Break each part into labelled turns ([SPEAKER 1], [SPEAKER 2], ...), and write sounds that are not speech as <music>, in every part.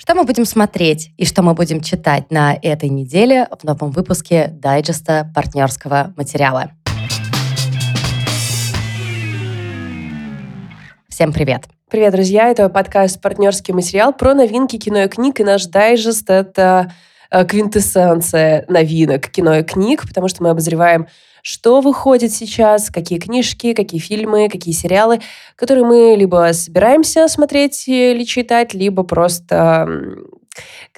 [SPEAKER 1] Что мы будем смотреть и что мы будем читать на этой неделе в новом выпуске дайджеста партнерского материала. Всем привет!
[SPEAKER 2] Привет, друзья! Это подкаст «Партнерский материал» про новинки кино и книг, и наш дайджест — это э, квинтэссенция новинок кино и книг, потому что мы обозреваем что выходит сейчас, какие книжки, какие фильмы, какие сериалы, которые мы либо собираемся смотреть или читать, либо просто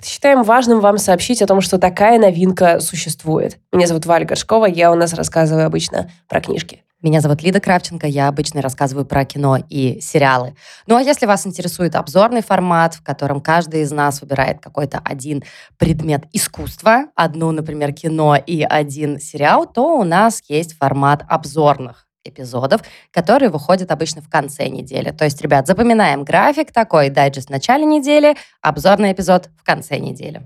[SPEAKER 2] считаем важным вам сообщить о том, что такая новинка существует. Меня зовут Валя Горшкова, я у нас рассказываю обычно про книжки.
[SPEAKER 1] Меня зовут Лида Кравченко, я обычно рассказываю про кино и сериалы. Ну а если вас интересует обзорный формат, в котором каждый из нас выбирает какой-то один предмет искусства, одну, например, кино и один сериал, то у нас есть формат обзорных эпизодов, которые выходят обычно в конце недели. То есть, ребят, запоминаем график такой, дайджест в начале недели, обзорный эпизод в конце недели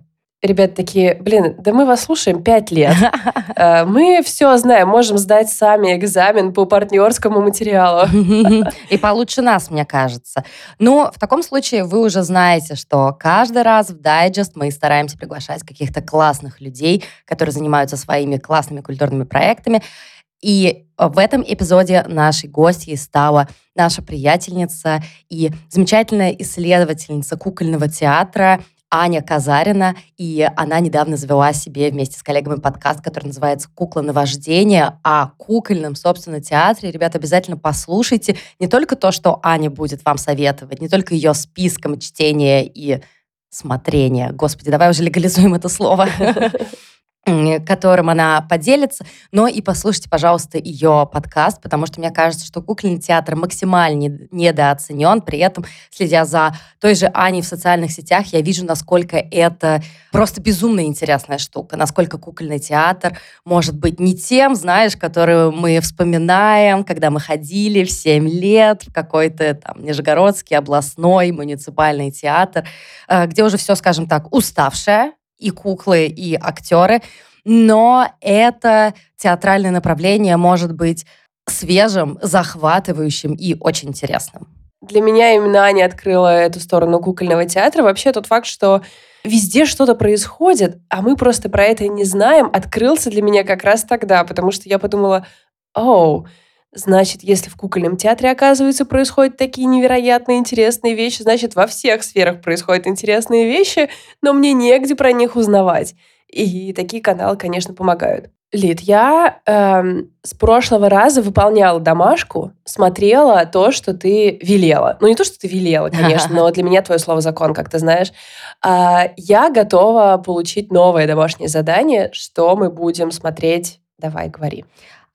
[SPEAKER 2] ребят такие, блин, да мы вас слушаем пять лет. <laughs> Э, мы все знаем, можем сдать сами экзамен по партнерскому материалу. <laughs>
[SPEAKER 1] И получше нас, мне кажется. Ну, в таком случае вы уже знаете, что каждый раз в дайджест мы стараемся приглашать каких-то классных людей, которые занимаются своими классными культурными проектами. И в этом эпизоде нашей гостьей стала наша приятельница и замечательная исследовательница кукольного театра Аня Казарина, и она недавно завела себе вместе с коллегами подкаст, который называется «Кукла на вождение», о кукольном, собственно, театре. Ребята, обязательно послушайте не только то, что Аня будет вам советовать, не только ее списком чтения и смотрения. Господи, давай уже легализуем это слово. <laughs> которым она поделится, но и послушайте, пожалуйста, ее подкаст, потому что мне кажется, что кукольный театр максимально недооценен, при этом, следя за той же Аней в социальных сетях, я вижу, насколько это просто безумно интересная штука, насколько кукольный театр может быть не тем, знаешь, который мы вспоминаем, когда мы ходили в 7 лет в какой-то там Нижегородский областной муниципальный театр, э, где уже все, скажем так, уставшее, и куклы, и актеры, но это театральное направление может быть свежим, захватывающим и очень интересным.
[SPEAKER 2] Для меня именно Аня открыла эту сторону кукольного театра. Вообще тот факт, что везде что-то происходит, а мы просто про это не знаем, открылся для меня как раз тогда, потому что я подумала, оу, Значит, если в кукольном театре, оказывается, происходят такие невероятные интересные вещи, значит, во всех сферах происходят интересные вещи, но мне негде про них узнавать. И такие каналы, конечно, помогают. Лид, я эм, с прошлого раза выполняла домашку, смотрела то, что ты велела. Ну, не то, что ты велела, конечно, <laughs> но для меня твое слово закон, как ты знаешь. А, я готова получить новое домашнее задание, что мы будем смотреть. Давай, говори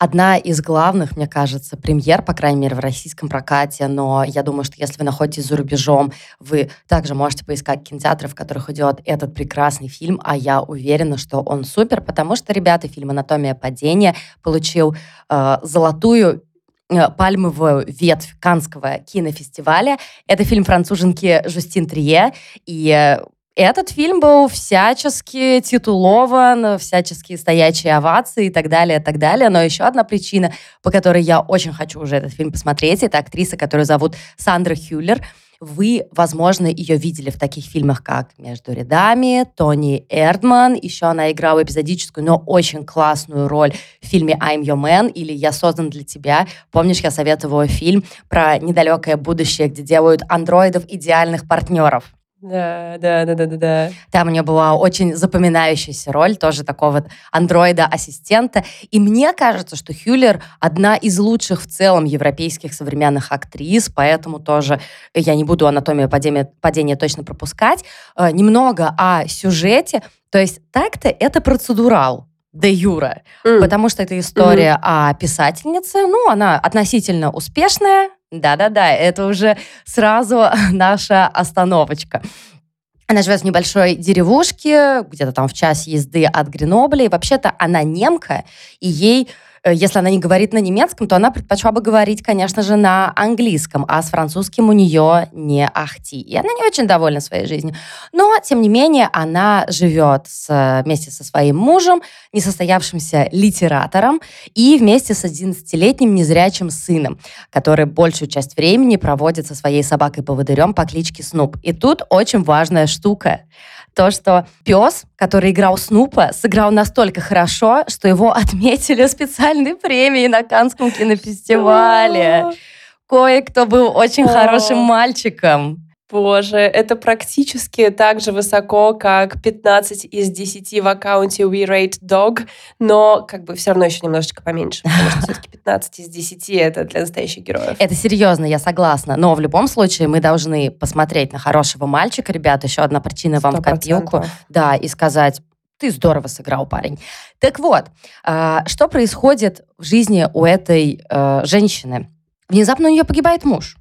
[SPEAKER 1] одна из главных, мне кажется, премьер, по крайней мере, в российском прокате, но я думаю, что если вы находитесь за рубежом, вы также можете поискать кинотеатры, в которых идет этот прекрасный фильм, а я уверена, что он супер, потому что, ребята, фильм «Анатомия падения» получил э, золотую э, пальмовую ветвь Канского кинофестиваля. Это фильм француженки Жустин Трие, и этот фильм был всячески титулован, всячески стоячие овации и так далее, и так далее. Но еще одна причина, по которой я очень хочу уже этот фильм посмотреть, это актриса, которую зовут Сандра Хюллер. Вы, возможно, ее видели в таких фильмах, как «Между рядами», Тони Эрдман. Еще она играла эпизодическую, но очень классную роль в фильме «I'm Your Man» или «Я создан для тебя». Помнишь, я советовала фильм про недалекое будущее, где делают андроидов идеальных партнеров?
[SPEAKER 2] Да, да, да, да, да, да.
[SPEAKER 1] Там у нее была очень запоминающаяся роль, тоже такого вот андроида-ассистента. И мне кажется, что Хюллер одна из лучших в целом европейских современных актрис, поэтому тоже я не буду анатомию падения, падения точно пропускать. Э, немного о сюжете. То есть так-то это процедурал, де юра, mm. потому что это история mm-hmm. о писательнице. Ну, она относительно успешная, да-да-да, это уже сразу <laughs> наша остановочка. Она живет в небольшой деревушке, где-то там в час езды от Гренобля, и вообще-то она немка, и ей если она не говорит на немецком, то она предпочла бы говорить, конечно же, на английском, а с французским у нее не ахти. И она не очень довольна своей жизнью. Но, тем не менее, она живет с, вместе со своим мужем, несостоявшимся литератором, и вместе с 11-летним незрячим сыном, который большую часть времени проводит со своей собакой-поводырем по кличке Снуп. И тут очень важная штука то, что пес, который играл Снупа, сыграл настолько хорошо, что его <laughs> отметили специальной премией на Канском кинофестивале. Кое-кто был очень хорошим мальчиком.
[SPEAKER 2] Боже, это практически так же высоко, как 15 из 10 в аккаунте We Rate Dog, но как бы все равно еще немножечко поменьше, потому что все-таки 15 из 10 это для настоящих героев.
[SPEAKER 1] Это серьезно, я согласна. Но в любом случае мы должны посмотреть на хорошего мальчика, ребята, еще одна причина вам в копилку. Да, и сказать, ты здорово сыграл, парень. Так вот, а, что происходит в жизни у этой э, женщины? Внезапно у нее погибает муж.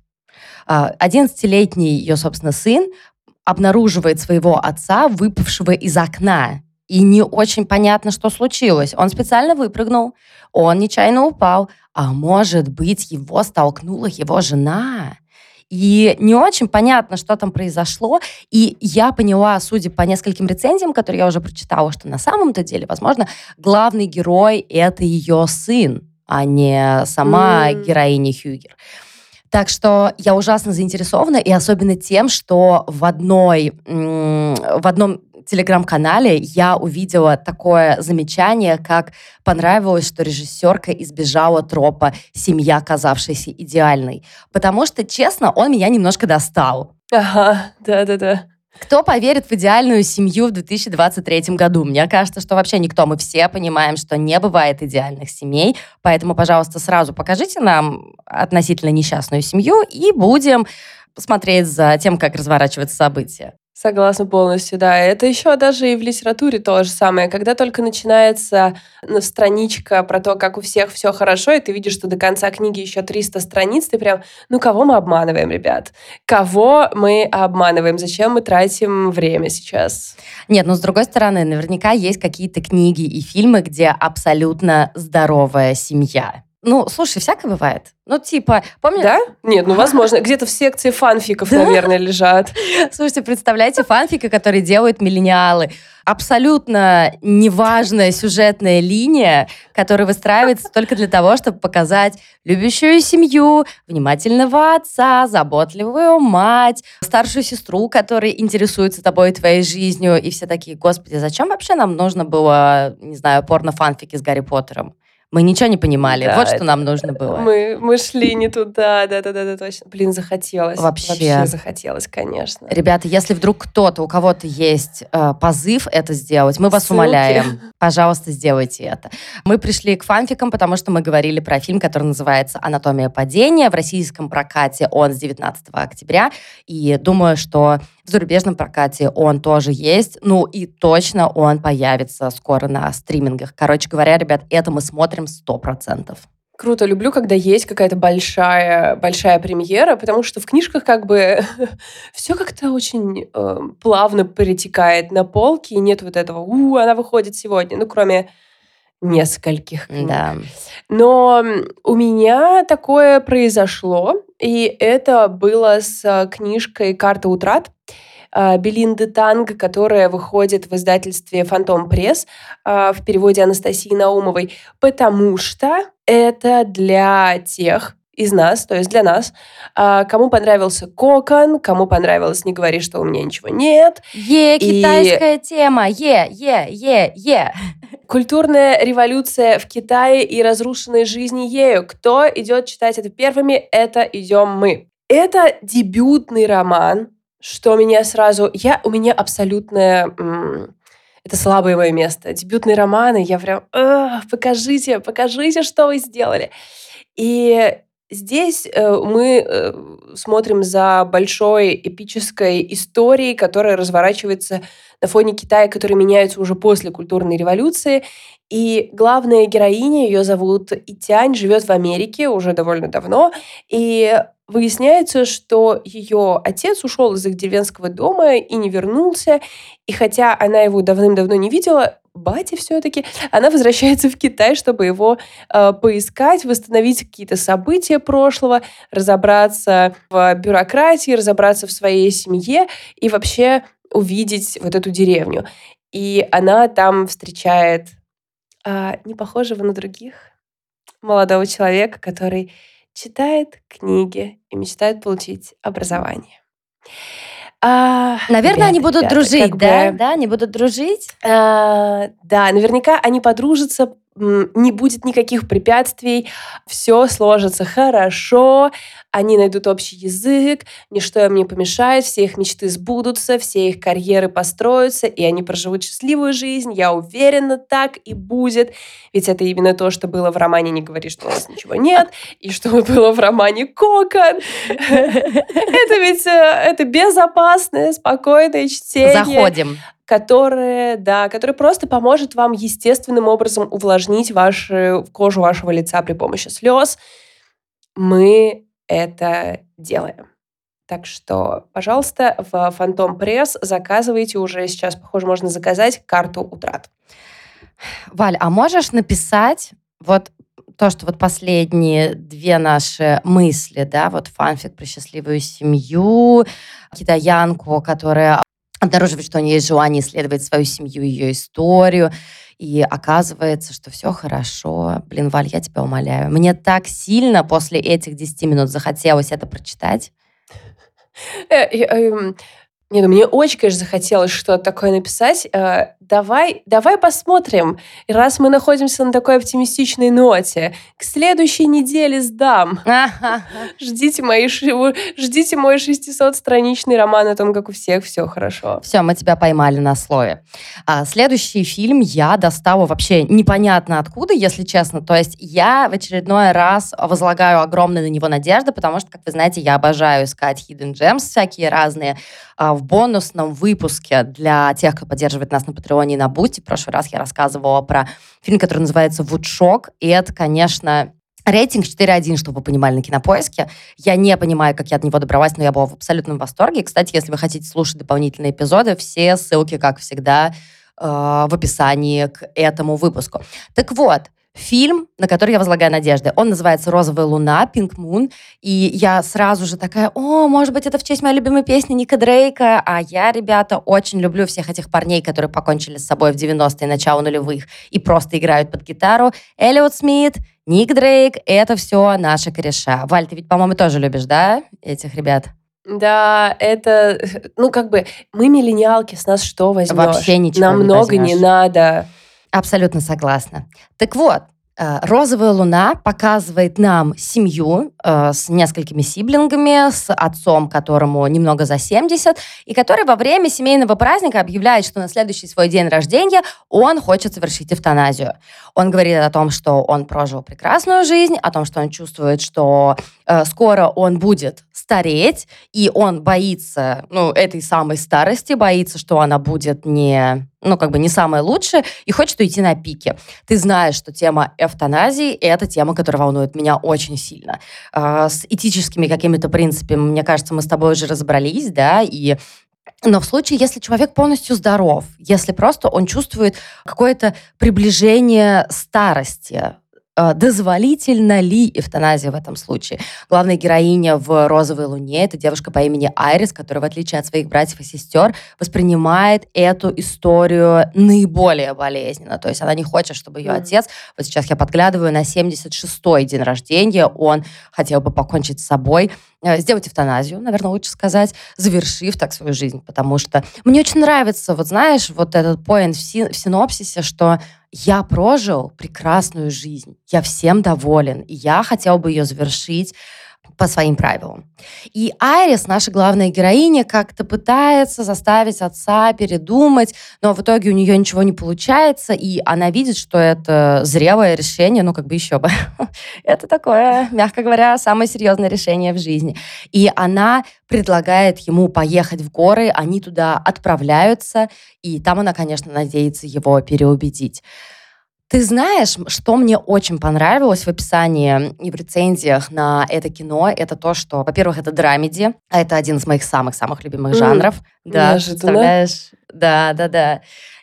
[SPEAKER 1] 11-летний ее, собственно, сын обнаруживает своего отца, выпавшего из окна. И не очень понятно, что случилось. Он специально выпрыгнул, он нечаянно упал, а может быть, его столкнула его жена. И не очень понятно, что там произошло. И я поняла, судя по нескольким рецензиям, которые я уже прочитала, что на самом-то деле, возможно, главный герой — это ее сын, а не сама mm. героиня Хьюгер. Так что я ужасно заинтересована, и особенно тем, что в одной, в одном телеграм-канале я увидела такое замечание, как понравилось, что режиссерка избежала тропа «семья, казавшаяся идеальной». Потому что, честно, он меня немножко достал.
[SPEAKER 2] Ага, да-да-да.
[SPEAKER 1] Кто поверит в идеальную семью в 2023 году? Мне кажется, что вообще никто. Мы все понимаем, что не бывает идеальных семей. Поэтому, пожалуйста, сразу покажите нам относительно несчастную семью и будем смотреть за тем, как разворачиваются события.
[SPEAKER 2] Согласна полностью, да. Это еще даже и в литературе то же самое. Когда только начинается страничка про то, как у всех все хорошо, и ты видишь, что до конца книги еще 300 страниц, ты прям, ну кого мы обманываем, ребят? Кого мы обманываем? Зачем мы тратим время сейчас?
[SPEAKER 1] Нет, ну с другой стороны, наверняка есть какие-то книги и фильмы, где абсолютно здоровая семья. Ну, слушай, всякое бывает. Ну, типа, помнишь?
[SPEAKER 2] Да? Нет, ну, возможно. <laughs> Где-то в секции фанфиков, наверное, лежат.
[SPEAKER 1] Слушайте, представляете, фанфики, которые делают миллениалы. Абсолютно неважная сюжетная линия, которая выстраивается <laughs> только для того, чтобы показать любящую семью, внимательного отца, заботливую мать, старшую сестру, которая интересуется тобой и твоей жизнью. И все такие, господи, зачем вообще нам нужно было, не знаю, порно-фанфики с Гарри Поттером? Мы ничего не понимали. Да, вот что нам нужно было.
[SPEAKER 2] Мы, мы шли не туда, да-да-да, точно. Блин, захотелось.
[SPEAKER 1] Вообще.
[SPEAKER 2] Вообще захотелось, конечно.
[SPEAKER 1] Ребята, если вдруг кто-то, у кого-то есть э, позыв это сделать, мы вас Ссылки. умоляем. Пожалуйста, сделайте это. Мы пришли к фанфикам, потому что мы говорили про фильм, который называется «Анатомия падения». В российском прокате он с 19 октября. И думаю, что в зарубежном прокате он тоже есть. Ну и точно он появится скоро на стримингах. Короче говоря, ребят, это мы смотрим 100%.
[SPEAKER 2] Круто, люблю, когда есть какая-то большая, большая премьера, потому что в книжках как бы <laughs> все как-то очень э, плавно перетекает на полки, и нет вот этого, у, она выходит сегодня, ну, кроме нескольких книг.
[SPEAKER 1] Да.
[SPEAKER 2] Но у меня такое произошло, и это было с книжкой «Карта утрат». А, Белинды Танг, которая выходит в издательстве «Фантом Пресс» а, в переводе Анастасии Наумовой, потому что это для тех, из нас, то есть для нас. А, кому понравился кокон, кому понравилось «Не говори, что у меня ничего нет».
[SPEAKER 1] Е, китайская и... тема, е, е, е, е.
[SPEAKER 2] Культурная революция в Китае и разрушенные жизни ею. Кто идет читать это первыми? Это идем мы. Это дебютный роман, что меня сразу... Я, у меня абсолютное... Это слабое мое место. Дебютные романы, я прям... Покажите, покажите, что вы сделали. И Здесь э, мы э, смотрим за большой эпической историей, которая разворачивается на фоне Китая, который меняется уже после культурной революции. И главная героиня, ее зовут Итянь, живет в Америке уже довольно давно. И выясняется, что ее отец ушел из их деревенского дома и не вернулся. И хотя она его давным-давно не видела, батя все-таки, она возвращается в Китай, чтобы его э, поискать, восстановить какие-то события прошлого, разобраться в бюрократии, разобраться в своей семье и вообще увидеть вот эту деревню. И она там встречает э, не похожего на других молодого человека, который читает книги и мечтает получить образование.
[SPEAKER 1] А, Наверное, ребята, они будут ребята, дружить, да? Бы, да, они будут дружить?
[SPEAKER 2] А, да, наверняка они подружатся не будет никаких препятствий, все сложится хорошо, они найдут общий язык, ничто им не помешает, все их мечты сбудутся, все их карьеры построятся, и они проживут счастливую жизнь. Я уверена, так и будет. Ведь это именно то, что было в романе «Не говори, что у нас ничего нет», и что <laughs> было в романе «Кокон». <laughs> Это ведь э, это безопасное, спокойное чтение.
[SPEAKER 1] Заходим
[SPEAKER 2] которое, да, которое просто поможет вам естественным образом увлажнить вашу, кожу вашего лица при помощи слез. Мы это делаем. Так что, пожалуйста, в Фантом Пресс заказывайте уже сейчас, похоже, можно заказать карту утрат.
[SPEAKER 1] Валь, а можешь написать вот то, что вот последние две наши мысли, да, вот фанфик про счастливую семью, китаянку, которая обнаруживает, что у нее есть желание исследовать свою семью, ее историю, и оказывается, что все хорошо. Блин, Валь, я тебя умоляю. Мне так сильно после этих 10 минут захотелось это прочитать.
[SPEAKER 2] Э, эм, не, ну мне очень, конечно, захотелось что-то такое написать. Э, давай, давай посмотрим. Раз мы находимся на такой оптимистичной ноте, к следующей неделе сдам. <laughs> Ждите, мои, ждите мой 600-страничный роман о том, как у всех все хорошо.
[SPEAKER 1] Все, мы тебя поймали на слове. А, следующий фильм я достала вообще непонятно откуда, если честно. То есть я в очередной раз возлагаю огромные на него надежды, потому что, как вы знаете, я обожаю искать hidden gems всякие разные. В бонусном выпуске для тех, кто поддерживает нас на Патреоне и на Бусти. В прошлый раз я рассказывала про фильм, который называется «Woodshock». И это, конечно, Рейтинг 4.1, чтобы вы понимали, на Кинопоиске. Я не понимаю, как я от него добралась, но я была в абсолютном восторге. Кстати, если вы хотите слушать дополнительные эпизоды, все ссылки, как всегда, э, в описании к этому выпуску. Так вот, фильм, на который я возлагаю надежды. Он называется «Розовая луна», «Pink Moon». И я сразу же такая, о, может быть, это в честь моей любимой песни Ника Дрейка. А я, ребята, очень люблю всех этих парней, которые покончили с собой в 90-е, начало нулевых и просто играют под гитару. Эллиот Смит, Ник Дрейк — это все наши кореша. Валь, ты ведь, по-моему, тоже любишь, да, этих ребят?
[SPEAKER 2] Да, это, ну, как бы, мы миллениалки, с нас что возьмешь?
[SPEAKER 1] Вообще ничего
[SPEAKER 2] Нам
[SPEAKER 1] не
[SPEAKER 2] много
[SPEAKER 1] возьмешь.
[SPEAKER 2] не надо.
[SPEAKER 1] Абсолютно согласна. Так вот, э, Розовая луна показывает нам семью э, с несколькими сиблингами, с отцом, которому немного за 70, и который во время семейного праздника объявляет, что на следующий свой день рождения он хочет совершить эвтаназию. Он говорит о том, что он прожил прекрасную жизнь, о том, что он чувствует, что э, скоро он будет стареть, и он боится, ну, этой самой старости, боится, что она будет не, ну, как бы не самая лучшая, и хочет уйти на пике. Ты знаешь, что тема эвтаназии — это тема, которая волнует меня очень сильно. Э, с этическими какими-то принципами, мне кажется, мы с тобой уже разобрались, да, и но в случае, если человек полностью здоров, если просто он чувствует какое-то приближение старости, а, дозволительно ли эвтаназия в этом случае. Главная героиня в «Розовой луне» — это девушка по имени Айрис, которая, в отличие от своих братьев и сестер, воспринимает эту историю наиболее болезненно. То есть она не хочет, чтобы ее отец, вот сейчас я подглядываю, на 76-й день рождения он хотел бы покончить с собой, э, сделать эвтаназию, наверное, лучше сказать, завершив так свою жизнь, потому что мне очень нравится, вот знаешь, вот этот поинт в синопсисе, что я прожил прекрасную жизнь, я всем доволен, и я хотел бы ее завершить по своим правилам. И Айрис, наша главная героиня, как-то пытается заставить отца передумать, но в итоге у нее ничего не получается, и она видит, что это зрелое решение, ну как бы еще бы. <laughs> это такое, мягко говоря, самое серьезное решение в жизни. И она предлагает ему поехать в горы, они туда отправляются, и там она, конечно, надеется его переубедить. Ты знаешь, что мне очень понравилось в описании и в рецензиях на это кино, это то, что, во-первых, это драмеди, а это один из моих самых-самых любимых жанров.
[SPEAKER 2] Mm, да,
[SPEAKER 1] представляешь? Да, да, да.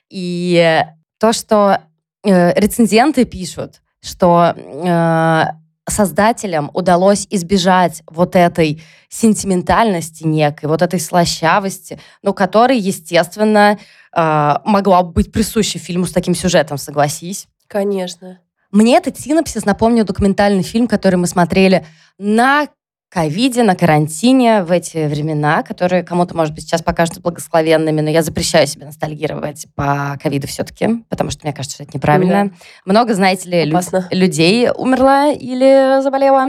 [SPEAKER 1] И то, что э, рецензенты пишут, что э, создателям удалось избежать вот этой сентиментальности некой, вот этой слащавости, но которой, естественно, э, могла быть присуща фильму с таким сюжетом, согласись.
[SPEAKER 2] Конечно.
[SPEAKER 1] Мне этот синопсис напомнил документальный фильм, который мы смотрели на ковиде, на карантине в эти времена, которые кому-то, может быть, сейчас покажутся благословенными, но я запрещаю себе ностальгировать по ковиду все-таки, потому что мне кажется, что это неправильно. Да. Много, знаете ли, лю- людей умерло или заболело.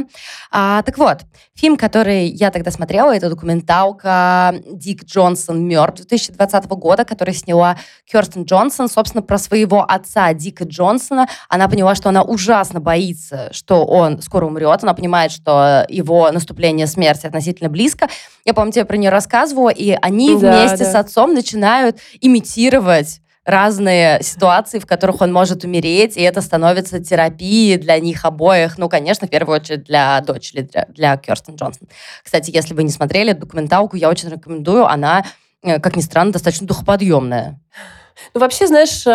[SPEAKER 1] А, так вот, фильм, который я тогда смотрела, это документалка «Дик Джонсон мертв» 2020 года, который сняла Керстен Джонсон, собственно, про своего отца Дика Джонсона. Она поняла, что она ужасно боится, что он скоро умрет. Она понимает, что его наступление смерти относительно близко. Я, помню, тебе про нее рассказывала, и они да, вместе да. с отцом начинают имитировать разные ситуации, в которых он может умереть, и это становится терапией для них обоих. Ну, конечно, в первую очередь для дочери, для, для Керстен Джонсон. Кстати, если вы не смотрели документалку, я очень рекомендую. Она, э, как ни странно, достаточно духоподъемная.
[SPEAKER 2] Ну, вообще, знаешь,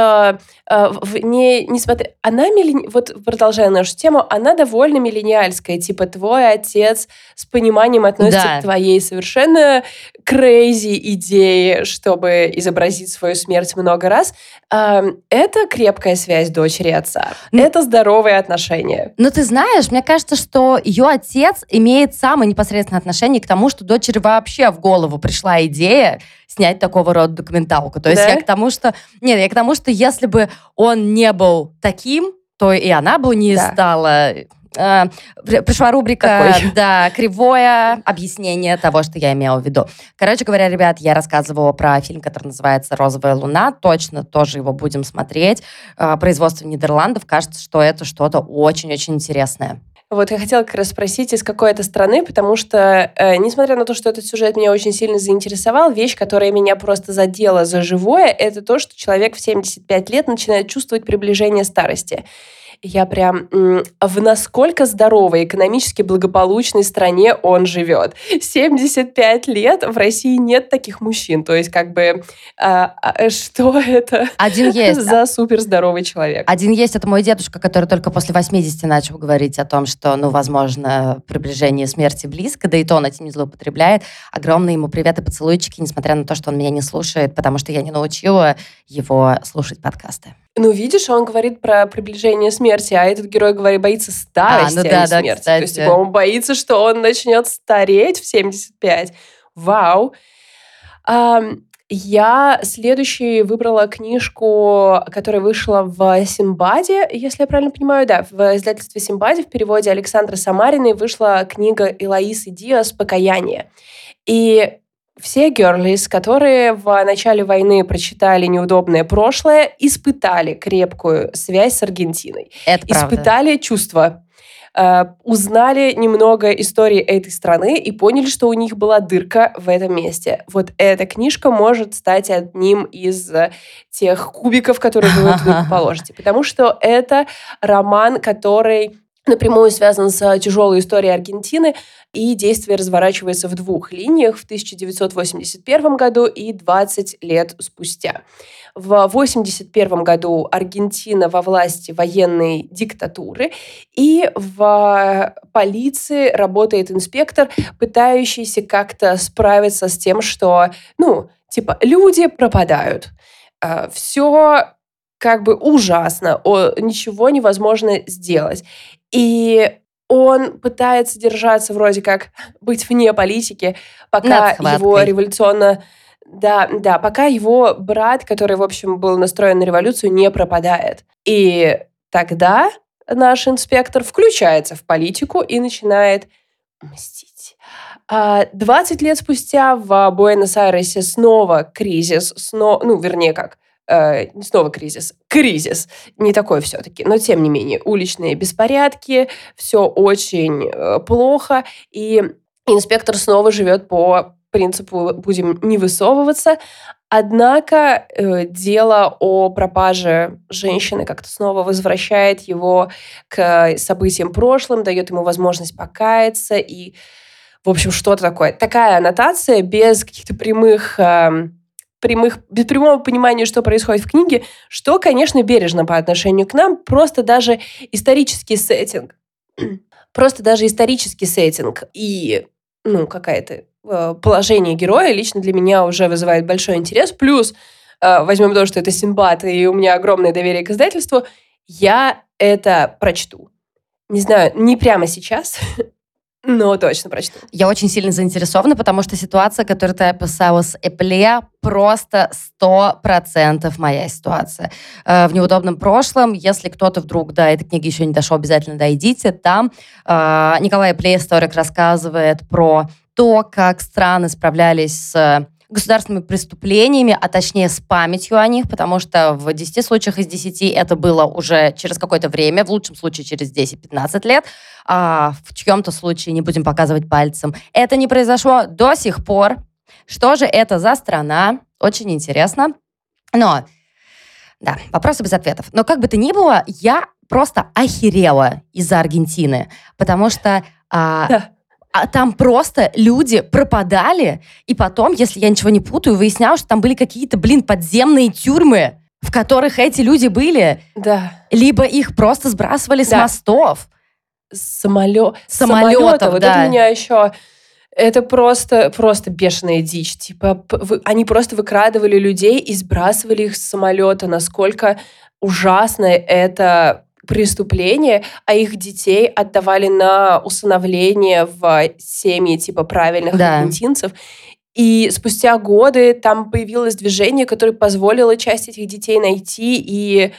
[SPEAKER 2] э, э, не, не смотри, она, миллени... вот продолжая нашу тему, она довольно миллениальская, типа твой отец с пониманием относится да. к твоей совершенно крейзи идее, чтобы изобразить свою смерть много раз. Это крепкая связь дочери и отца. Ну, это здоровые отношения.
[SPEAKER 1] Но ты знаешь, мне кажется, что ее отец имеет самое непосредственное отношение к тому, что дочери вообще в голову пришла идея снять такого рода документалку. То есть да? я к тому, что... Нет, я к тому, что если бы он не был таким, то и она бы не да. стала э, пришла рубрика Такой. да, кривое <laughs> объяснение того, что я имела в виду. Короче говоря, ребят, я рассказывала про фильм, который называется «Розовая луна». Точно тоже его будем смотреть. Э, производство Нидерландов. Кажется, что это что-то очень-очень интересное.
[SPEAKER 2] Вот я хотела как раз спросить, из какой это страны, потому что, э, несмотря на то, что этот сюжет меня очень сильно заинтересовал, вещь, которая меня просто задела за живое, это то, что человек в 75 лет начинает чувствовать приближение старости я прям в насколько здоровой, экономически благополучной стране он живет. 75 лет в России нет таких мужчин. То есть как бы а, а, что это
[SPEAKER 1] Один есть. <laughs>
[SPEAKER 2] за суперздоровый человек?
[SPEAKER 1] Один есть, это мой дедушка, который только после 80 начал говорить о том, что, ну, возможно, приближение смерти близко, да и то он этим не злоупотребляет. Огромный ему привет и поцелуйчики, несмотря на то, что он меня не слушает, потому что я не научила его слушать подкасты.
[SPEAKER 2] Ну, видишь, он говорит про приближение смерти, а этот герой говорит, боится старости, а, ну, а да, не да, смерти. Кстати. То есть, типа, он боится, что он начнет стареть в 75. Вау. Um, я следующий выбрала книжку, которая вышла в Симбаде, если я правильно понимаю, да, в издательстве Симбаде в переводе Александра Самариной вышла книга Илаисы Диас «Покаяние». И все герлис, которые в начале войны прочитали неудобное прошлое, испытали крепкую связь с Аргентиной.
[SPEAKER 1] Это
[SPEAKER 2] испытали правда. чувства э, узнали немного истории этой страны и поняли, что у них была дырка в этом месте. Вот эта книжка может стать одним из тех кубиков, которые вы туда положите. Потому что это роман, который напрямую связан с тяжелой историей Аргентины, и действие разворачивается в двух линиях в 1981 году и 20 лет спустя. В 1981 году Аргентина во власти военной диктатуры, и в полиции работает инспектор, пытающийся как-то справиться с тем, что, ну, типа, люди пропадают. А, Все как бы ужасно, ничего невозможно сделать. И он пытается держаться вроде как <laughs> быть вне политики, пока его революционно... Да, да, пока его брат, который, в общем, был настроен на революцию, не пропадает. И тогда наш инспектор включается в политику и начинает мстить. 20 а лет спустя в Буэнос-Айресе снова кризис, снова, ну, вернее как, э, снова кризис, кризис, не такой все-таки, но тем не менее, уличные беспорядки, все очень э, плохо, и инспектор снова живет по принципу «будем не высовываться», Однако э, дело о пропаже женщины как-то снова возвращает его к событиям прошлым, дает ему возможность покаяться и, в общем, что-то такое. Такая аннотация без каких-то прямых э, прямых, без прямого понимания, что происходит в книге, что, конечно, бережно по отношению к нам, просто даже исторический сеттинг, <clears throat> просто даже исторический сеттинг и, ну, какая-то э, положение героя лично для меня уже вызывает большой интерес. Плюс, э, возьмем то, что это Синбад, и у меня огромное доверие к издательству, я это прочту. Не знаю, не прямо сейчас, <laughs> но точно прочту.
[SPEAKER 1] Я очень сильно заинтересована, потому что ситуация, которую ты описала с Эпле, просто сто процентов моя ситуация. Э, в неудобном прошлом, если кто-то вдруг до этой книги еще не дошел, обязательно дойдите. Там э, Николай Эпле, историк, рассказывает про то, как страны справлялись с государственными преступлениями, а точнее с памятью о них, потому что в 10 случаях из 10 это было уже через какое-то время, в лучшем случае через 10-15 лет, а в чьем-то случае, не будем показывать пальцем, это не произошло до сих пор. Что же это за страна? Очень интересно. Но, да, вопросы без ответов. Но как бы то ни было, я просто охерела из-за Аргентины, потому что... А, да а там просто люди пропадали, и потом, если я ничего не путаю, выяснялось, что там были какие-то, блин, подземные тюрьмы, в которых эти люди были.
[SPEAKER 2] Да.
[SPEAKER 1] Либо их просто сбрасывали да. с мостов.
[SPEAKER 2] Самолет. Самолетов. Вот да. это меня еще... Это просто, просто бешеная дичь. Типа, они просто выкрадывали людей и сбрасывали их с самолета. Насколько ужасно это преступления, а их детей отдавали на усыновление в семьи типа правильных да. аргентинцев. И спустя годы там появилось движение, которое позволило часть этих детей найти. И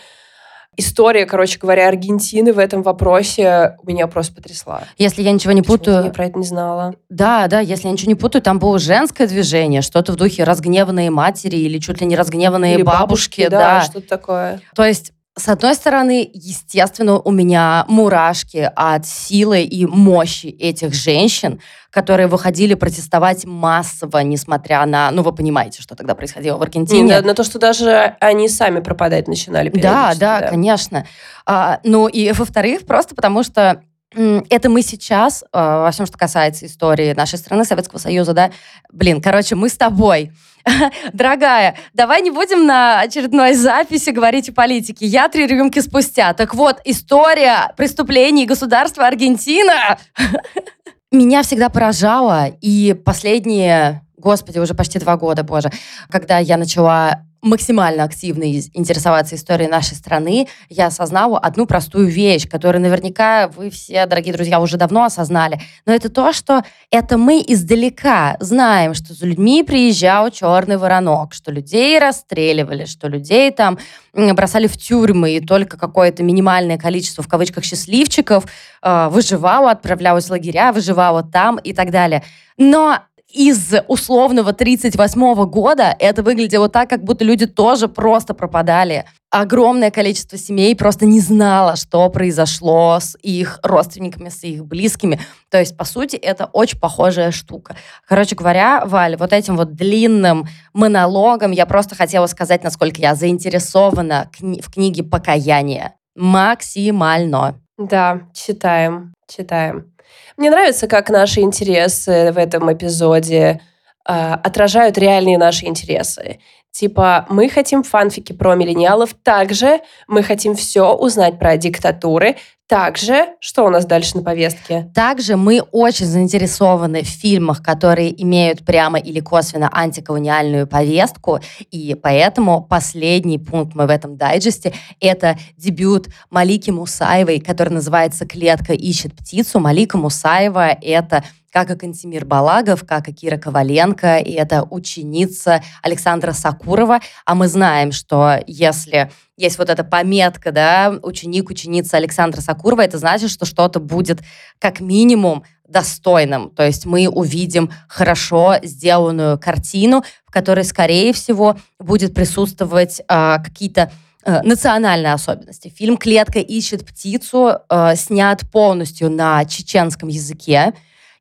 [SPEAKER 2] история, короче говоря, Аргентины в этом вопросе меня просто потрясла.
[SPEAKER 1] Если я ничего не путаю...
[SPEAKER 2] Я про это не знала.
[SPEAKER 1] Да, да, если я ничего не путаю, там было женское движение, что-то в духе разгневанные матери или чуть ли не разгневанные
[SPEAKER 2] или
[SPEAKER 1] бабушки. бабушки
[SPEAKER 2] да, да, что-то такое.
[SPEAKER 1] То есть с одной стороны, естественно, у меня мурашки от силы и мощи этих женщин, которые выходили протестовать массово, несмотря на... Ну, вы понимаете, что тогда происходило в Аргентине.
[SPEAKER 2] Да, на то, что даже они сами пропадать начинали
[SPEAKER 1] Да, да, да, конечно. А, ну, и во-вторых, просто потому что это мы сейчас, а, во всем, что касается истории нашей страны, Советского Союза, да, блин, короче, мы с тобой <laughs> Дорогая, давай не будем на очередной записи говорить о политике. Я три рюмки спустя. Так вот, история преступлений государства Аргентина <laughs> меня всегда поражала. И последние, господи, уже почти два года, боже, когда я начала максимально активно интересоваться историей нашей страны, я осознала одну простую вещь, которую наверняка вы все, дорогие друзья, уже давно осознали. Но это то, что это мы издалека знаем, что за людьми приезжал черный воронок, что людей расстреливали, что людей там бросали в тюрьмы, и только какое-то минимальное количество, в кавычках, счастливчиков э, выживало, отправлялось в лагеря, выживало там и так далее. Но из условного 38 года это выглядело так, как будто люди тоже просто пропадали. Огромное количество семей просто не знало, что произошло с их родственниками, с их близкими. То есть, по сути, это очень похожая штука. Короче говоря, Валь, вот этим вот длинным монологом я просто хотела сказать, насколько я заинтересована в книге «Покаяние». Максимально.
[SPEAKER 2] Да, читаем, читаем. Мне нравится, как наши интересы в этом эпизоде э, отражают реальные наши интересы. Типа, мы хотим фанфики про миллениалов, также мы хотим все узнать про диктатуры, также, что у нас дальше на повестке?
[SPEAKER 1] Также мы очень заинтересованы в фильмах, которые имеют прямо или косвенно антиколониальную повестку, и поэтому последний пункт мы в этом дайджесте — это дебют Малики Мусаевой, который называется «Клетка ищет птицу». Малика Мусаева — это как и Кантимир Балагов, как и Кира Коваленко, и это ученица Александра Сакурова. А мы знаем, что если есть вот эта пометка, да, ученик, ученица Александра Сакурова, это значит, что что-то будет как минимум достойным. То есть мы увидим хорошо сделанную картину, в которой, скорее всего, будет присутствовать э, какие-то э, национальные особенности. Фильм «Клетка ищет птицу» э, снят полностью на чеченском языке.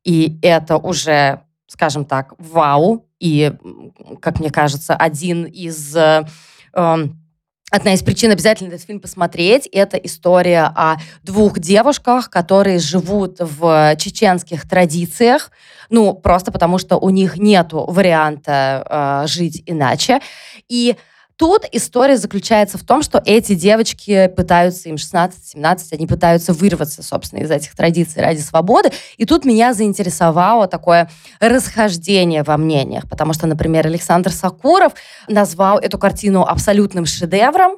[SPEAKER 1] И это уже, скажем так, вау. И, как мне кажется, один из э, эм, одна из причин обязательно этот фильм посмотреть. Это история о двух девушках, которые живут в чеченских традициях. Ну, просто потому что у них нет варианта э, жить иначе. И Тут история заключается в том, что эти девочки пытаются, им 16-17, они пытаются вырваться, собственно, из этих традиций ради свободы. И тут меня заинтересовало такое расхождение во мнениях, потому что, например, Александр Сакуров назвал эту картину абсолютным шедевром,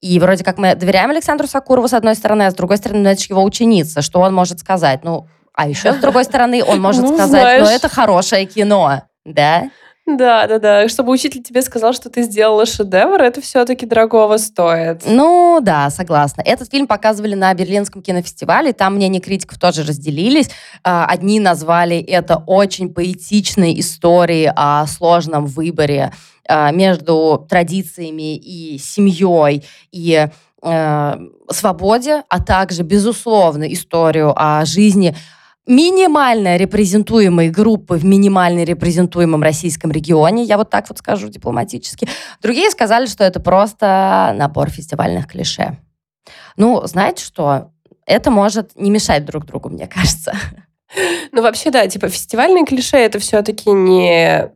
[SPEAKER 1] и вроде как мы доверяем Александру Сакурову с одной стороны, а с другой стороны, ну, это его ученица. Что он может сказать? Ну, а еще с другой стороны, он может ну, сказать, ну, это хорошее кино, да?
[SPEAKER 2] Да, да, да. Чтобы учитель тебе сказал, что ты сделала шедевр, это все-таки дорогого стоит.
[SPEAKER 1] Ну, да, согласна. Этот фильм показывали на Берлинском кинофестивале, там мнения критиков тоже разделились. А, одни назвали это очень поэтичной историей о сложном выборе а, между традициями и семьей, и э, свободе, а также, безусловно, историю о жизни минимально репрезентуемой группы в минимально репрезентуемом российском регионе, я вот так вот скажу дипломатически. Другие сказали, что это просто набор фестивальных клише. Ну, знаете что? Это может не мешать друг другу, мне кажется.
[SPEAKER 2] Ну, вообще, да, типа фестивальные клише это все-таки не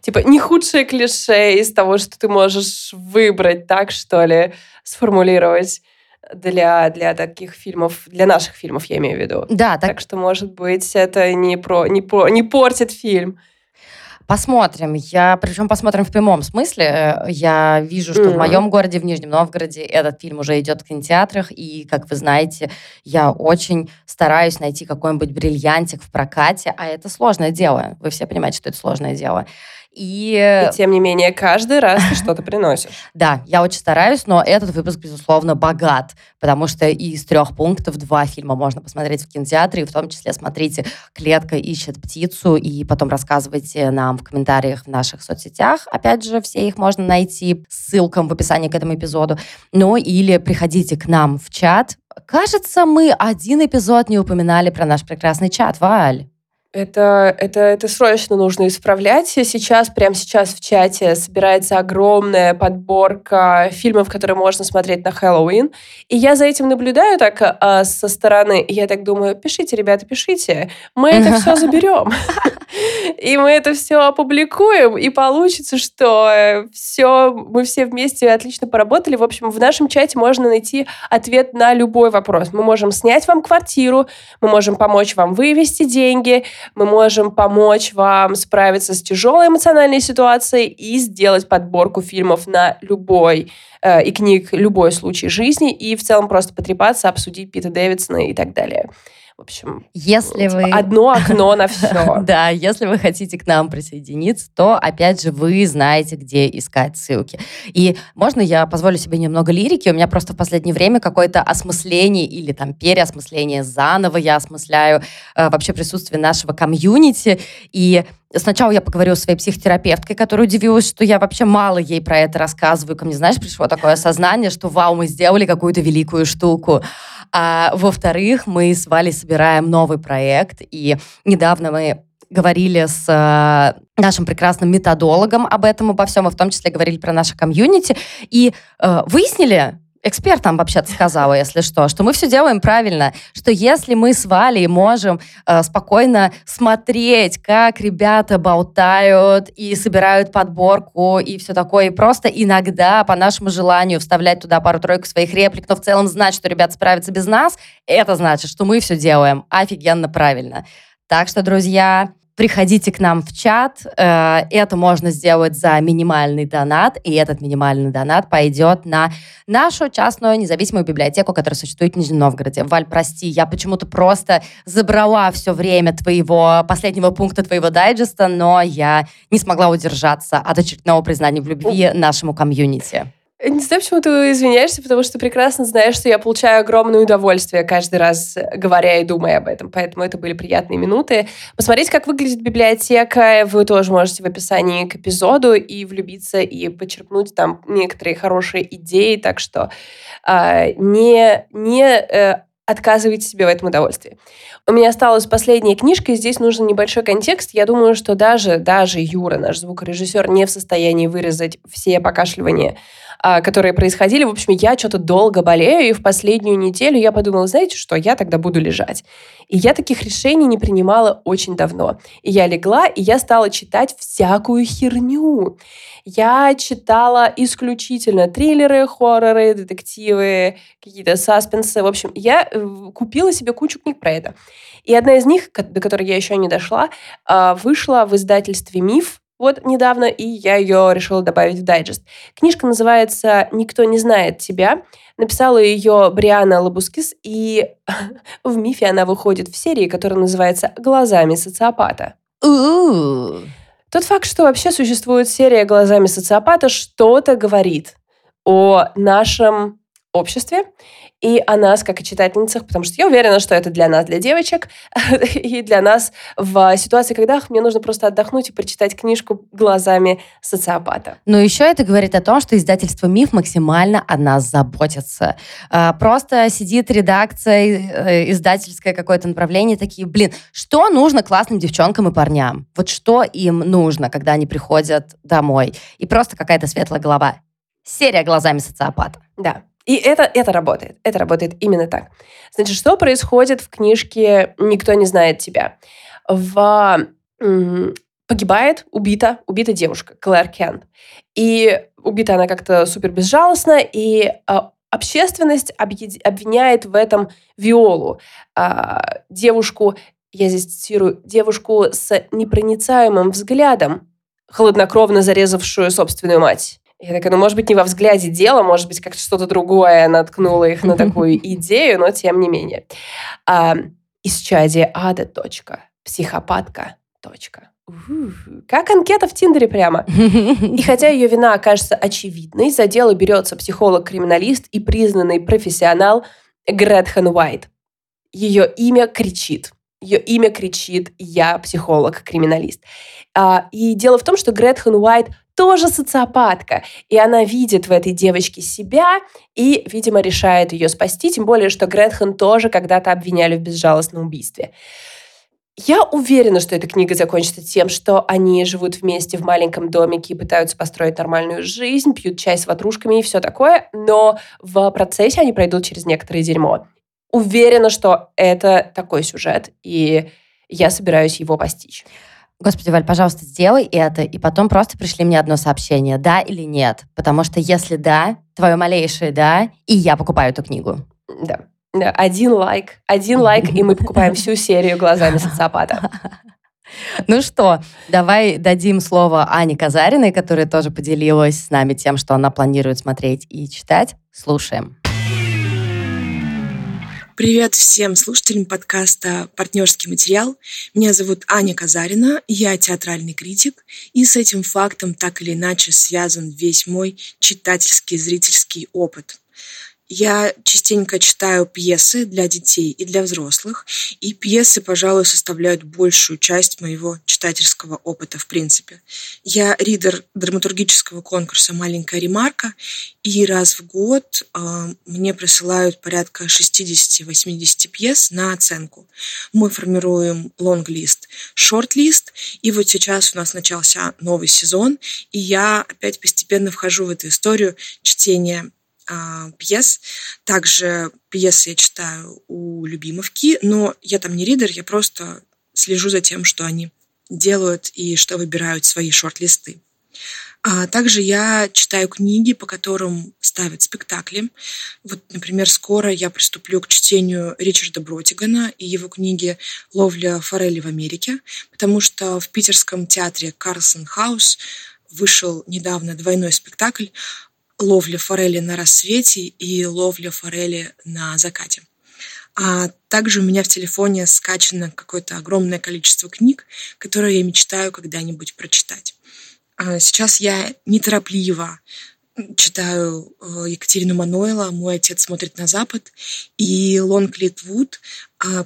[SPEAKER 2] типа не худшее клише из того, что ты можешь выбрать, так что ли, сформулировать для, для таких фильмов, для наших фильмов, я имею в виду.
[SPEAKER 1] Да,
[SPEAKER 2] так, так что, может быть, это не, про, не, про, не портит фильм.
[SPEAKER 1] Посмотрим. Я, причем посмотрим в прямом смысле. Я вижу, что mm-hmm. в моем городе, в Нижнем Новгороде, этот фильм уже идет в кинотеатрах. И, как вы знаете, я очень стараюсь найти какой-нибудь бриллиантик в прокате. А это сложное дело. Вы все понимаете, что это сложное дело.
[SPEAKER 2] И... и тем не менее, каждый раз ты что-то приносишь. <laughs>
[SPEAKER 1] Да, я очень стараюсь, но этот выпуск, безусловно, богат, потому что из трех пунктов два фильма можно посмотреть в кинотеатре, и в том числе смотрите «Клетка ищет птицу», и потом рассказывайте нам в комментариях в наших соцсетях. Опять же, все их можно найти ссылкам в описании к этому эпизоду. Ну, или приходите к нам в чат. Кажется, мы один эпизод не упоминали про наш прекрасный чат, Валь.
[SPEAKER 2] Это, это, это срочно нужно исправлять. Сейчас, прямо сейчас в чате собирается огромная подборка фильмов, которые можно смотреть на Хэллоуин. И я за этим наблюдаю так а, со стороны. И я так думаю, пишите, ребята, пишите. Мы это все <laughs> заберем. <laughs> И мы это все опубликуем. И получится, что все, мы все вместе отлично поработали. В общем, в нашем чате можно найти ответ на любой вопрос. Мы можем снять вам квартиру, мы можем помочь вам вывести деньги, мы можем помочь вам справиться с тяжелой эмоциональной ситуацией и сделать подборку фильмов на любой э, и книг любой случай жизни, и в целом просто потрепаться, обсудить Пита Дэвидсона и так далее. В общем,
[SPEAKER 1] если типа, вы...
[SPEAKER 2] одно окно на все. <laughs>
[SPEAKER 1] Да, если вы хотите к нам присоединиться, то, опять же, вы знаете, где искать ссылки. И можно я позволю себе немного лирики? У меня просто в последнее время какое-то осмысление или там переосмысление заново я осмысляю э, вообще присутствие нашего комьюнити. И Сначала я поговорила с своей психотерапевткой, которая удивилась, что я вообще мало ей про это рассказываю. Ко мне, знаешь, пришло такое осознание, что вау, мы сделали какую-то великую штуку. А во-вторых, мы с Валей собираем новый проект, и недавно мы говорили с э, нашим прекрасным методологом об этом, обо всем, и в том числе говорили про наше комьюнити, и э, выяснили, эксперт там вообще-то сказала, если что, что мы все делаем правильно, что если мы с Валей можем э, спокойно смотреть, как ребята болтают и собирают подборку и все такое, и просто иногда по нашему желанию вставлять туда пару-тройку своих реплик, но в целом знать, что ребята справятся без нас, это значит, что мы все делаем офигенно правильно. Так что, друзья, приходите к нам в чат. Э, это можно сделать за минимальный донат, и этот минимальный донат пойдет на нашу частную независимую библиотеку, которая существует в Нижнем Новгороде. Валь, прости, я почему-то просто забрала все время твоего последнего пункта твоего дайджеста, но я не смогла удержаться от очередного признания в любви нашему комьюнити.
[SPEAKER 2] Не знаю, почему ты извиняешься, потому что прекрасно знаешь, что я получаю огромное удовольствие каждый раз, говоря и думая об этом. Поэтому это были приятные минуты. Посмотреть, как выглядит библиотека, вы тоже можете в описании к эпизоду и влюбиться, и почерпнуть там некоторые хорошие идеи. Так что э, не, не э, отказывайте себе в этом удовольствии. У меня осталась последняя книжка, и здесь нужен небольшой контекст. Я думаю, что даже, даже Юра, наш звукорежиссер, не в состоянии вырезать все покашливания которые происходили. В общем, я что-то долго болею, и в последнюю неделю я подумала, знаете что, я тогда буду лежать. И я таких решений не принимала очень давно. И я легла, и я стала читать всякую херню. Я читала исключительно триллеры, хорроры, детективы, какие-то саспенсы. В общем, я э, купила себе кучу книг про это. И одна из них, до которой я еще не дошла, а, вышла в издательстве «Миф», вот недавно, и я ее решила добавить в дайджест. Книжка называется «Никто не знает тебя». Написала ее Бриана Лабускис, и <laughs> в мифе она выходит в серии, которая называется «Глазами социопата». Тот факт, что вообще существует серия «Глазами социопата», что-то говорит о нашем обществе и о нас, как о читательницах, потому что я уверена, что это для нас, для девочек, <laughs> и для нас в ситуации, когда мне нужно просто отдохнуть и прочитать книжку глазами социопата.
[SPEAKER 1] Но еще это говорит о том, что издательство «Миф» максимально о нас заботится. А, просто сидит редакция, э, издательское какое-то направление, такие, блин, что нужно классным девчонкам и парням? Вот что им нужно, когда они приходят домой? И просто какая-то светлая голова. Серия глазами социопата.
[SPEAKER 2] Да. И это, это работает. Это работает именно так. Значит, что происходит в книжке «Никто не знает тебя»? В, погибает, убита, убита девушка, Клэр Кент. И убита она как-то супер безжалостно, и а, общественность обвиняет в этом Виолу, а, девушку, я здесь цитирую, девушку с непроницаемым взглядом, хладнокровно зарезавшую собственную мать. Я такая, ну, может быть, не во взгляде дело, может быть, как-то что-то другое наткнуло их на такую идею, но тем не менее. А, исчадие ада, точка. Психопатка, точка. Как анкета в Тиндере прямо. И <laughs> хотя ее вина окажется очевидной, за дело берется психолог-криминалист и признанный профессионал Гретхен Уайт. Ее имя кричит. Ее имя кричит «Я психолог-криминалист». А, и дело в том, что Гретхен Уайт тоже социопатка. И она видит в этой девочке себя и, видимо, решает ее спасти. Тем более, что Гретхен тоже когда-то обвиняли в безжалостном убийстве. Я уверена, что эта книга закончится тем, что они живут вместе в маленьком домике и пытаются построить нормальную жизнь, пьют чай с ватрушками и все такое, но в процессе они пройдут через некоторое дерьмо. Уверена, что это такой сюжет, и я собираюсь его постичь.
[SPEAKER 1] Господи, Валь, пожалуйста, сделай это, и потом просто пришли мне одно сообщение, да или нет. Потому что если да, твое малейшее да, и я покупаю эту книгу.
[SPEAKER 2] Да. Один лайк, один лайк, и мы покупаем всю серию глазами социопата. <laughs>
[SPEAKER 1] Ну что, давай дадим слово Ане Казариной, которая тоже поделилась с нами тем, что она планирует смотреть и читать. Слушаем.
[SPEAKER 3] Привет всем слушателям подкаста «Партнерский материал». Меня зовут Аня Казарина, я театральный критик, и с этим фактом так или иначе связан весь мой читательский зрительский опыт. Я частенько читаю пьесы для детей и для взрослых, и пьесы, пожалуй, составляют большую часть моего читательского опыта в принципе. Я ридер драматургического конкурса «Маленькая ремарка», и раз в год э, мне присылают порядка 60-80 пьес на оценку. Мы формируем лонг-лист, шорт-лист, и вот сейчас у нас начался новый сезон, и я опять постепенно вхожу в эту историю чтения а, пьес. Также пьесы я читаю у Любимовки, но я там не ридер, я просто слежу за тем, что они делают и что выбирают свои шорт-листы. А также я читаю книги, по которым ставят спектакли. Вот, например, скоро я приступлю к чтению Ричарда Бротигана и его книги «Ловля форели в Америке», потому что в питерском театре Карлсон Хаус вышел недавно двойной спектакль ловля форели на рассвете и ловля форели на закате. А также у меня в телефоне скачано какое-то огромное количество книг, которые я мечтаю когда-нибудь прочитать. А сейчас я неторопливо читаю э, Екатерину Мануэла «Мой отец смотрит на запад» и Лонг Литвуд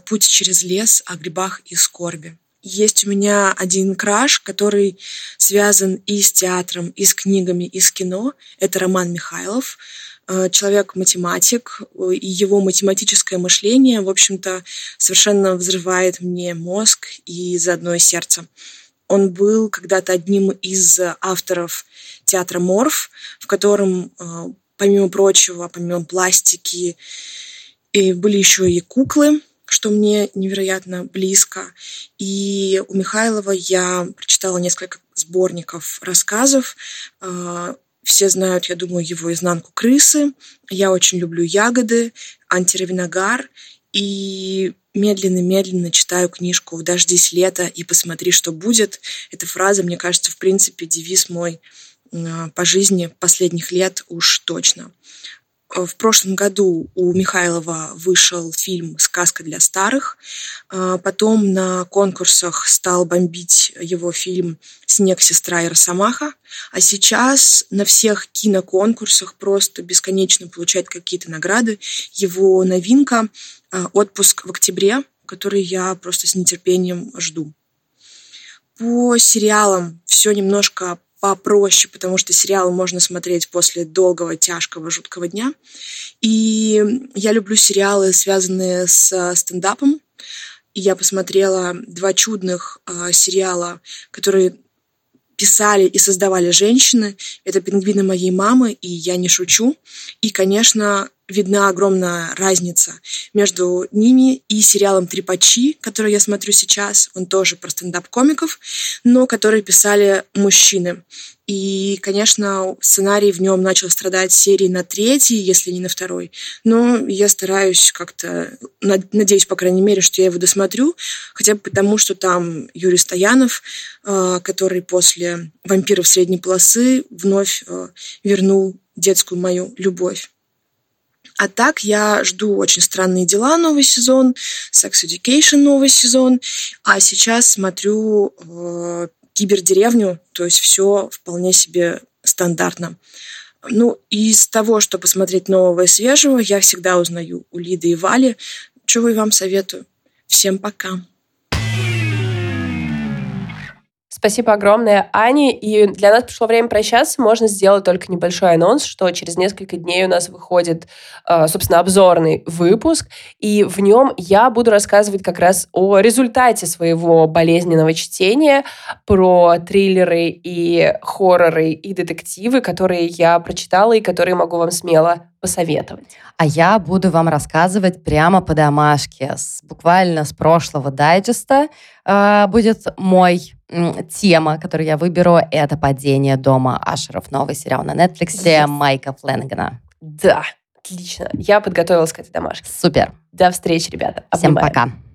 [SPEAKER 3] «Путь через лес о грибах и скорби». Есть у меня один краш, который связан и с театром, и с книгами, и с кино. Это Роман Михайлов, э, человек-математик, и его математическое мышление, в общем-то, совершенно взрывает мне мозг и заодно и сердце. Он был когда-то одним из авторов театра «Морф», в котором, э, помимо прочего, помимо пластики, и были еще и куклы, что мне невероятно близко. И у Михайлова я прочитала несколько сборников рассказов. Э, все знают, я думаю, его «Изнанку крысы». Я очень люблю ягоды, антиравиногар. И медленно-медленно читаю книжку «Дождись лета и посмотри, что будет». Эта фраза, мне кажется, в принципе, девиз мой а, по жизни последних лет уж точно. В прошлом году у Михайлова вышел фильм «Сказка для старых». А, потом на конкурсах стал бомбить его фильм «Снег, сестра и Росомаха». А сейчас на всех киноконкурсах просто бесконечно получает какие-то награды. Его новинка а, «Отпуск в октябре», который я просто с нетерпением жду. По сериалам все немножко попроще, потому что сериалы можно смотреть после долгого, тяжкого, жуткого дня. И я люблю сериалы, связанные с стендапом. И я посмотрела два чудных э, сериала, которые писали и создавали женщины. Это «Пингвины моей мамы» и «Я не шучу». И, конечно, видна огромная разница между ними и сериалом «Трепачи», который я смотрю сейчас. Он тоже про стендап-комиков, но который писали мужчины. И, конечно, сценарий в нем начал страдать серии на третий, если не на второй. Но я стараюсь как-то, надеюсь, по крайней мере, что я его досмотрю, хотя бы потому, что там Юрий Стоянов, э, который после «Вампиров средней полосы» вновь э, вернул детскую мою любовь. А так я жду «Очень странные дела» новый сезон, «Sex Education» новый сезон, а сейчас смотрю э, «Кибердеревню», то есть все вполне себе стандартно. Ну, из того, что посмотреть нового и свежего, я всегда узнаю у Лиды и Вали, чего и вам советую. Всем пока!
[SPEAKER 2] Спасибо огромное, Ане. И для нас пришло время прощаться. Можно сделать только небольшой анонс, что через несколько дней у нас выходит, а, собственно, обзорный выпуск. И в нем я буду рассказывать как раз о результате своего болезненного чтения, про триллеры и хорроры и детективы, которые я прочитала и которые могу вам смело посоветовать.
[SPEAKER 1] А я буду вам рассказывать прямо по домашке. С, буквально с прошлого дайджеста э, будет мой тема, которую я выберу, это «Падение дома Ашеров». Новый сериал на Netflix yes. Майка Фленнегана.
[SPEAKER 2] Да, отлично. Я подготовилась к этой домашке.
[SPEAKER 1] Супер.
[SPEAKER 2] До встречи, ребята.
[SPEAKER 1] Обнимаем. Всем пока.